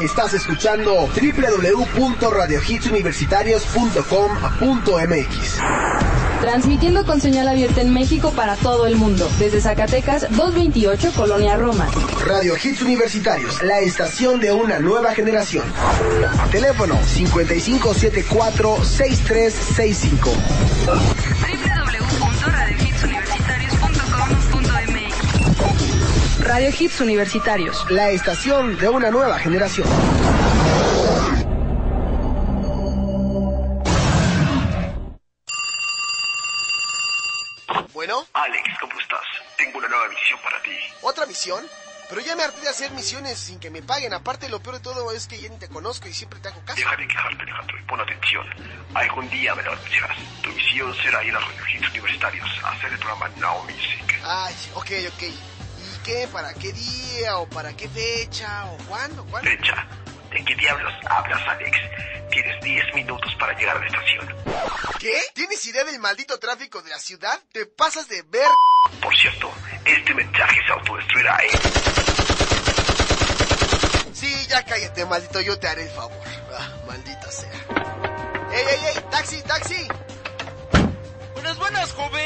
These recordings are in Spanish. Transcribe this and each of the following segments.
Estás escuchando www.radiohitsuniversitarios.com.mx. Transmitiendo con señal abierta en México para todo el mundo. Desde Zacatecas, 228, Colonia Roma. Radio Hits Universitarios, la estación de una nueva generación. Teléfono 5574-6365. Radio Hits Universitarios, la estación de una nueva generación. Bueno. Alex, ¿cómo estás? Tengo una nueva misión para ti. ¿Otra misión? Pero ya me harté de hacer misiones sin que me paguen. Aparte, lo peor de todo es que ya ni te conozco y siempre te hago caso. Deja de quejarte, Alejandro, y pon atención. Algún día me lo anunciarás. Tu misión será ir a los refugios universitarios a hacer el programa Now Music. Ay, ok, ok. ¿Para qué día? ¿O para qué fecha? ¿O cuándo? ¿Cuándo? Fecha. ¿De qué diablos hablas, Alex? Tienes 10 minutos para llegar a la estación. ¿Qué? ¿Tienes idea del maldito tráfico de la ciudad? ¿Te pasas de ver? Por cierto, este mensaje se autodestruirá, ¿eh? Sí, ya cállate, maldito, yo te haré el favor. Ah, maldita sea. ¡Ey, ey, ey! ¡Taxi, taxi! Buenas, buenas, joven.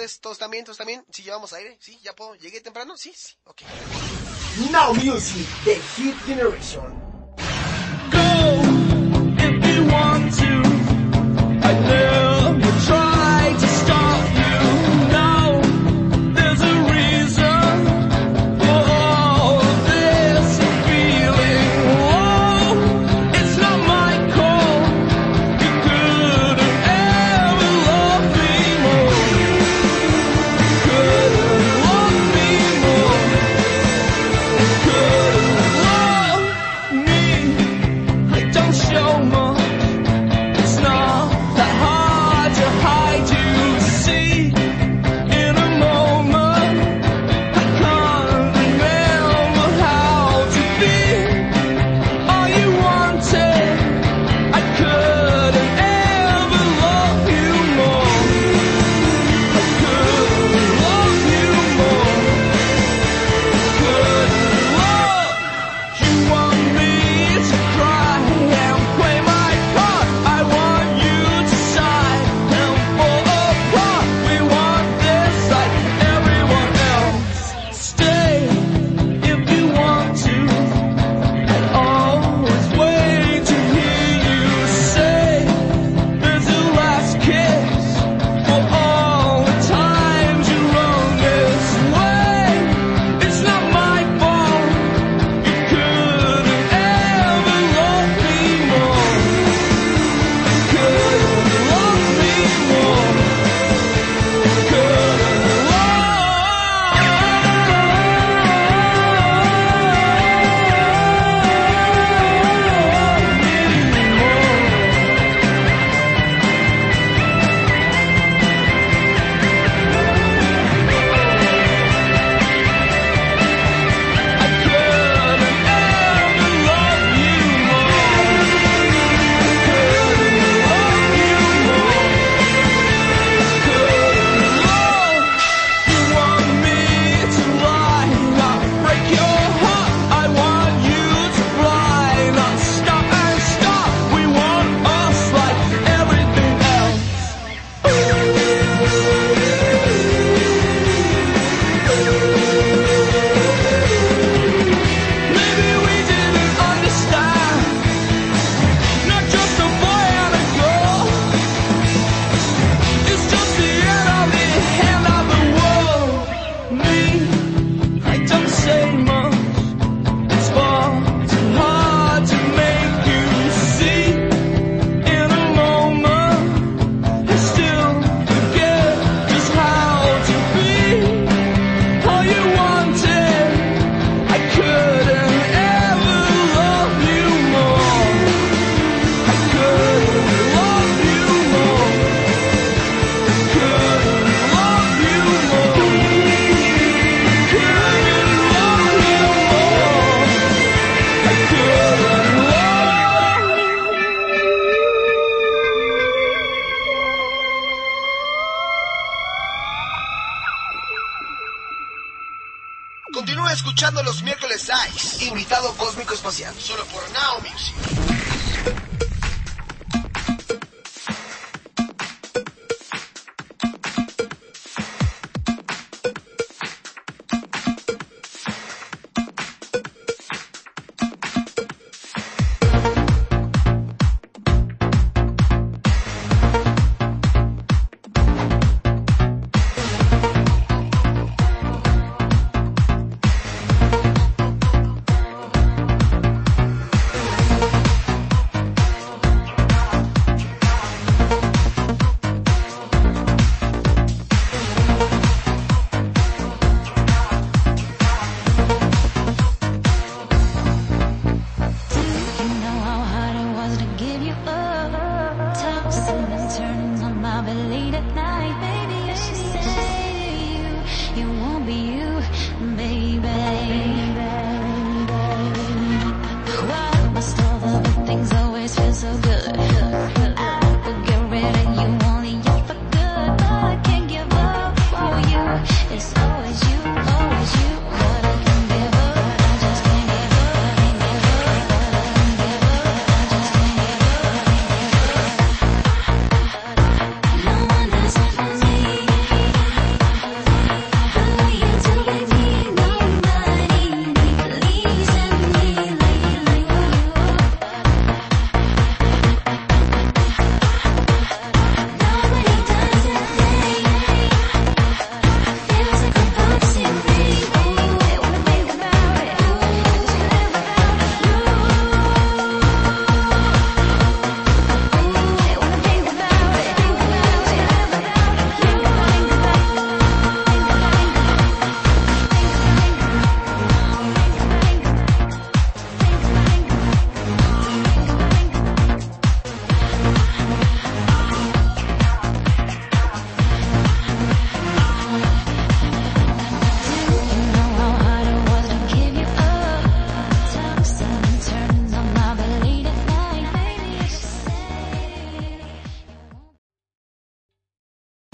Tardes. ¿Todos también? ¿Todos también? ¿Sí llevamos aire? ¿Sí? ¿Ya puedo? ¿Llegué temprano? Sí, sí. Ok. Now Music, The Hit Generation. want to. Continúa escuchando los miércoles Ice, invitado cósmico espacial, solo por Now Music.